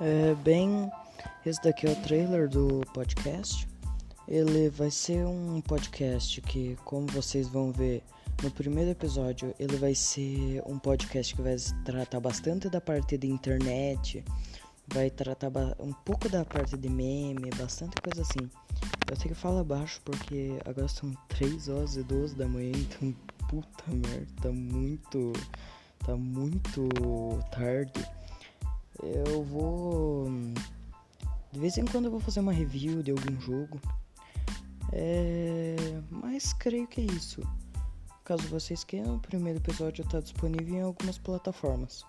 É, bem, esse daqui é o trailer do podcast. Ele vai ser um podcast que, como vocês vão ver no primeiro episódio, ele vai ser um podcast que vai tratar bastante da parte da internet, vai tratar um pouco da parte de meme, bastante coisa assim. Eu sei que fala baixo porque agora são 3 horas e 12 da manhã, então puta merda, tá muito. tá muito tarde. Eu vou. De vez em quando eu vou fazer uma review de algum jogo. É... Mas creio que é isso. Caso vocês queiram, o primeiro episódio está disponível em algumas plataformas.